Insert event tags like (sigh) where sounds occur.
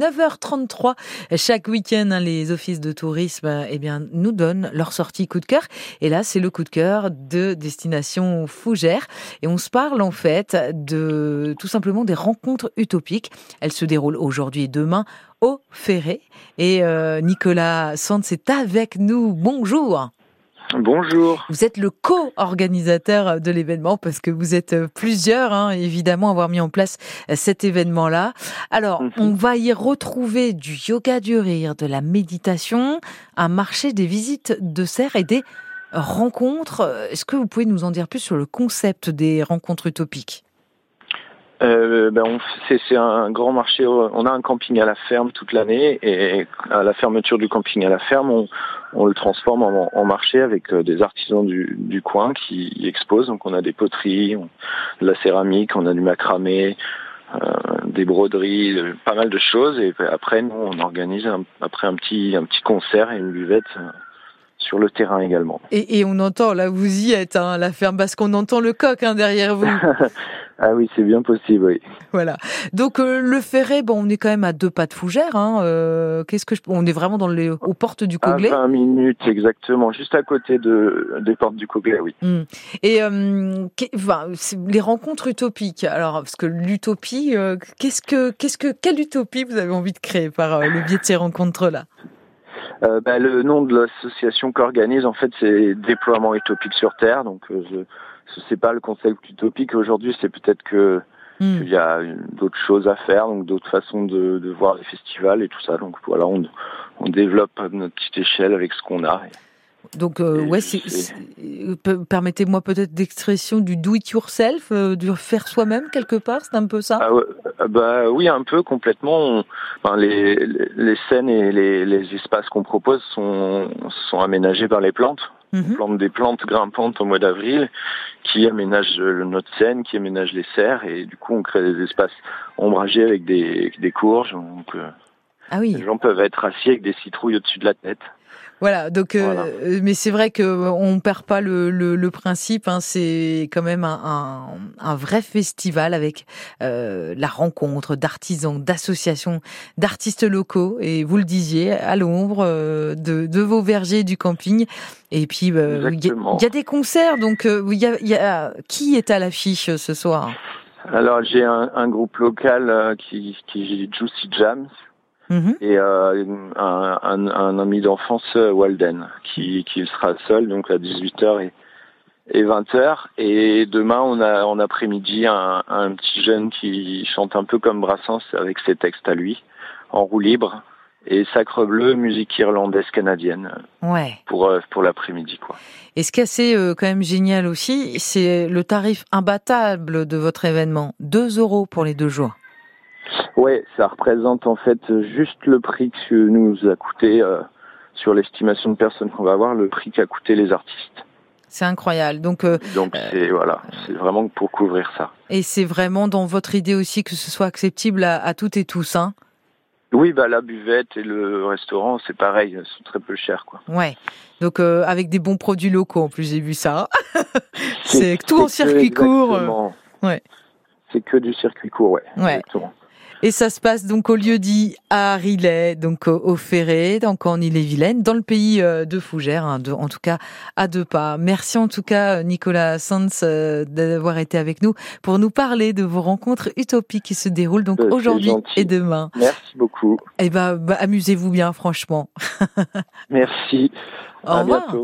9h33 chaque week-end. Hein, les offices de tourisme eh bien, nous donnent leur sortie coup de cœur. Et là, c'est le coup de cœur de Destination Fougère. Et on se parle en fait de tout simplement des rencontres utopiques. Elles se déroulent aujourd'hui et demain au Ferré. Et euh, Nicolas Sands est avec nous. Bonjour. Bonjour. Vous êtes le co-organisateur de l'événement parce que vous êtes plusieurs, hein, évidemment, à avoir mis en place cet événement-là. Alors, mhm. on va y retrouver du yoga du rire, de la méditation, un marché des visites de serre et des rencontres. Est-ce que vous pouvez nous en dire plus sur le concept des rencontres utopiques? Euh, ben c'est un grand marché. On a un camping à la ferme toute l'année et à la fermeture du camping à la ferme, on, on le transforme en, marché avec euh, des artisans du, du, coin qui y exposent. Donc on a des poteries, de la céramique, on a du macramé, euh, des broderies, pas mal de choses. Et après, nous, on organise après un petit, un petit concert et une buvette euh, sur le terrain également. Et, et, on entend, là vous y êtes, hein, la ferme, parce qu'on entend le coq hein, derrière vous. (laughs) Ah oui, c'est bien possible, oui. Voilà. Donc euh, le Ferré, bon, on est quand même à deux pas de Fougères. Hein, euh, Qu'est-ce que je... on est vraiment dans les aux portes du Coglay. À 20 minutes exactement, juste à côté de des portes du Coglay, oui. Hmm. Et euh, enfin, les rencontres utopiques. Alors parce que l'utopie, qu'est-ce que qu'est-ce que quelle utopie vous avez envie de créer par le biais de ces rencontres là euh, bah, le nom de l'association qu'organise, en fait, c'est Déploiement utopique sur Terre. Donc, je, ce n'est pas le concept utopique aujourd'hui, c'est peut-être que hmm. qu'il y a d'autres choses à faire, donc d'autres façons de, de, voir les festivals et tout ça. Donc voilà, on, on développe à notre petite échelle avec ce qu'on a. Donc euh, ouais, permettez-moi peut-être d'expression du do it yourself, euh, du faire soi-même quelque part, c'est un peu ça? Ah, ouais, ah bah oui, un peu complètement. enfin, les, les, scènes et les, les espaces qu'on propose sont sont aménagés par les plantes. On mhm. plante des plantes grimpantes au mois d'avril qui aménagent notre scène, qui aménagent les serres et du coup on crée des espaces ombragés avec des, des courges. Donc, euh, ah oui. Les gens peuvent être assis avec des citrouilles au-dessus de la tête. Voilà, donc euh, mais c'est vrai que on perd pas le, le, le principe. Hein, c'est quand même un, un, un, vrai festival avec euh, la rencontre d'artisans, d'associations, d'artistes locaux. Et vous le disiez, à l'ombre euh, de, de, vos vergers du camping. Et puis euh, il y, a des concerts. Donc il y a, y a, qui est à l'affiche ce soir? Alors j'ai un, un, groupe local qui, qui Juicy Jam, Mhm. et euh, un, un, un, ami d'enfance, euh, Walden, qui, qui sera seul, donc à 18h et, et 20h. Et demain, on a en après-midi un, un petit jeune qui chante un peu comme Brassens avec ses textes à lui, en roue libre. Et Sacre Bleu, musique irlandaise canadienne. Ouais. Pour euh, pour l'après-midi quoi. Et ce qui est assez quand même génial aussi, c'est le tarif imbattable de votre événement, 2 euros pour les deux jours. Ouais, ça représente en fait juste le prix que nous a coûté euh, sur l'estimation de personnes qu'on va avoir, le prix qu'a coûté les artistes. C'est incroyable. Donc, euh, donc c'est voilà, c'est vraiment pour couvrir ça. Et c'est vraiment dans votre idée aussi que ce soit accessible à, toutes et tous, hein? Oui, bah la buvette et le restaurant, c'est pareil, sont très peu chers, quoi. Ouais. Donc euh, avec des bons produits locaux, en plus j'ai vu ça. c'est (laughs) tout en circuit court. Ouais. C'est que du circuit court, ouais. Ouais. Exactement. Et ça se passe donc au lieu dit à Rillet, donc au Ferré, donc en Ille-et-Vilaine, dans le pays euh, de Fougères, hein, en tout cas à deux pas. Merci en tout cas Nicolas Sanz euh, d'avoir été avec nous pour nous parler de vos rencontres utopiques qui se déroulent donc euh, aujourd'hui et demain. Merci beaucoup. Et eh ben, bah, amusez-vous bien franchement. (laughs) Merci. Au revoir.